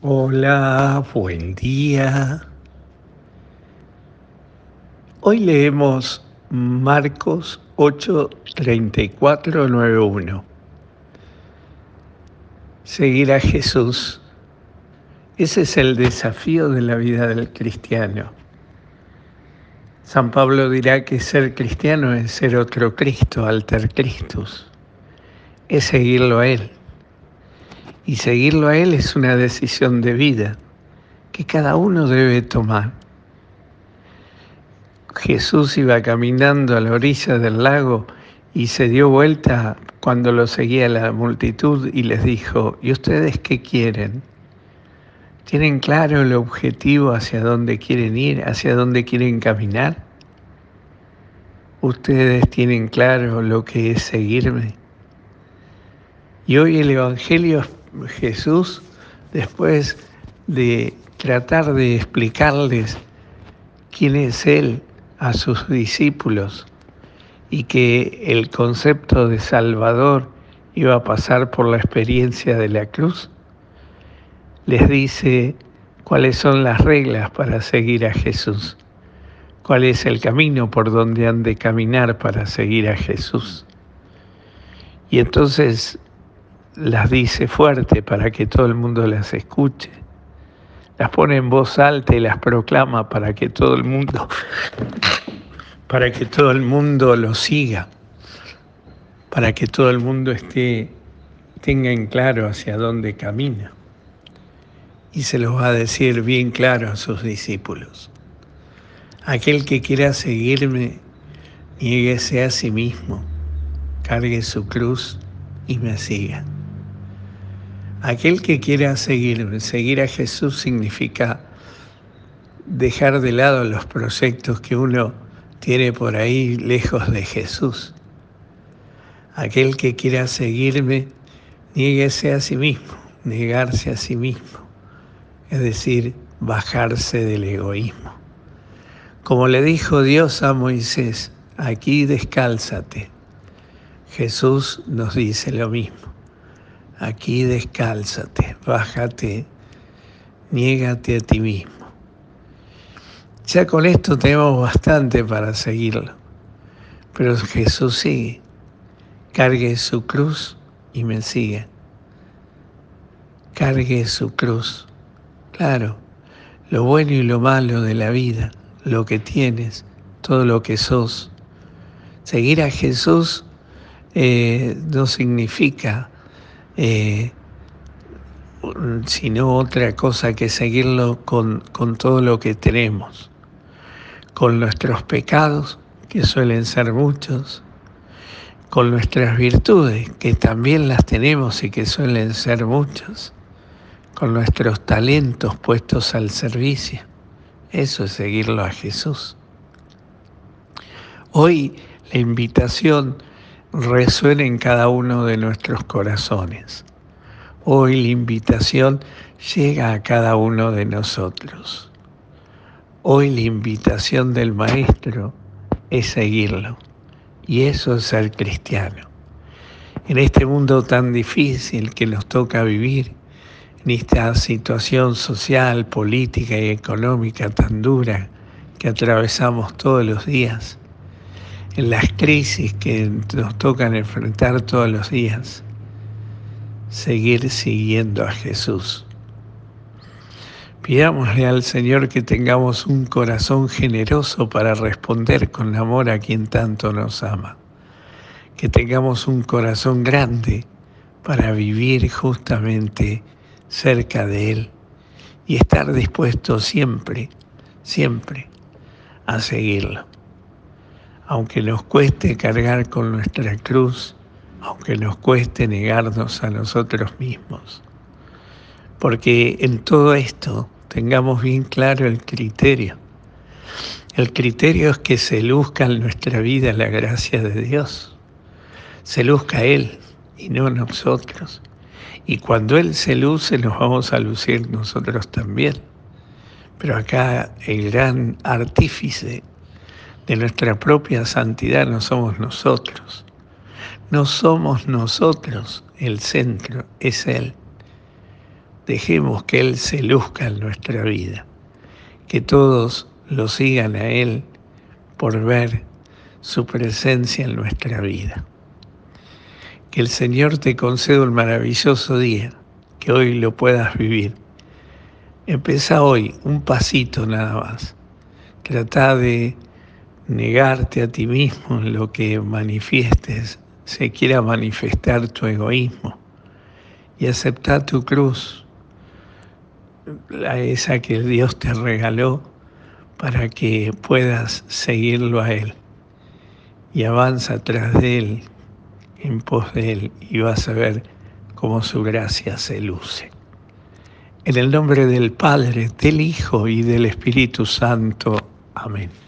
Hola, buen día. Hoy leemos Marcos 8, 34, 91. Seguir a Jesús. Ese es el desafío de la vida del cristiano. San Pablo dirá que ser cristiano es ser otro Cristo, alter Christus. Es seguirlo a Él y seguirlo a Él es una decisión de vida que cada uno debe tomar. Jesús iba caminando a la orilla del lago y se dio vuelta cuando lo seguía la multitud y les dijo, ¿y ustedes qué quieren? ¿Tienen claro el objetivo hacia dónde quieren ir, hacia dónde quieren caminar? ¿Ustedes tienen claro lo que es seguirme? Y hoy el Evangelio Jesús, después de tratar de explicarles quién es Él a sus discípulos y que el concepto de Salvador iba a pasar por la experiencia de la cruz, les dice cuáles son las reglas para seguir a Jesús, cuál es el camino por donde han de caminar para seguir a Jesús. Y entonces las dice fuerte para que todo el mundo las escuche. Las pone en voz alta y las proclama para que todo el mundo, para que todo el mundo lo siga, para que todo el mundo esté, tenga en claro hacia dónde camina. Y se los va a decir bien claro a sus discípulos. Aquel que quiera seguirme, nieguese a sí mismo, cargue su cruz y me siga. Aquel que quiera seguir, seguir a Jesús significa dejar de lado los proyectos que uno tiene por ahí lejos de Jesús. Aquel que quiera seguirme, nieguese a sí mismo, negarse a sí mismo, es decir, bajarse del egoísmo. Como le dijo Dios a Moisés, aquí descálzate. Jesús nos dice lo mismo aquí descálzate, bájate, niégate a ti mismo. Ya con esto tenemos bastante para seguirlo, pero Jesús sigue, cargue su cruz y me sigue. Cargue su cruz. Claro, lo bueno y lo malo de la vida, lo que tienes, todo lo que sos. Seguir a Jesús eh, no significa eh, sino otra cosa que seguirlo con, con todo lo que tenemos, con nuestros pecados, que suelen ser muchos, con nuestras virtudes, que también las tenemos y que suelen ser muchos, con nuestros talentos puestos al servicio. Eso es seguirlo a Jesús. Hoy la invitación resuena en cada uno de nuestros corazones. Hoy la invitación llega a cada uno de nosotros. Hoy la invitación del Maestro es seguirlo. Y eso es ser cristiano. En este mundo tan difícil que nos toca vivir, en esta situación social, política y económica tan dura que atravesamos todos los días, las crisis que nos tocan enfrentar todos los días, seguir siguiendo a Jesús. Pidámosle al Señor que tengamos un corazón generoso para responder con amor a quien tanto nos ama, que tengamos un corazón grande para vivir justamente cerca de Él y estar dispuestos siempre, siempre a seguirlo aunque nos cueste cargar con nuestra cruz, aunque nos cueste negarnos a nosotros mismos. Porque en todo esto tengamos bien claro el criterio. El criterio es que se luzca en nuestra vida la gracia de Dios. Se luzca Él y no nosotros. Y cuando Él se luce nos vamos a lucir nosotros también. Pero acá el gran artífice de nuestra propia santidad no somos nosotros. No somos nosotros el centro, es Él. dejemos que Él se luzca en nuestra vida, que todos lo sigan a Él por ver su presencia en nuestra vida. Que el Señor te conceda un maravilloso día, que hoy lo puedas vivir. Empieza hoy un pasito nada más. Trata de negarte a ti mismo lo que manifiestes, se quiera manifestar tu egoísmo y aceptar tu cruz, la esa que Dios te regaló para que puedas seguirlo a Él. Y avanza tras de Él, en pos de Él, y vas a ver cómo su gracia se luce. En el nombre del Padre, del Hijo y del Espíritu Santo. Amén.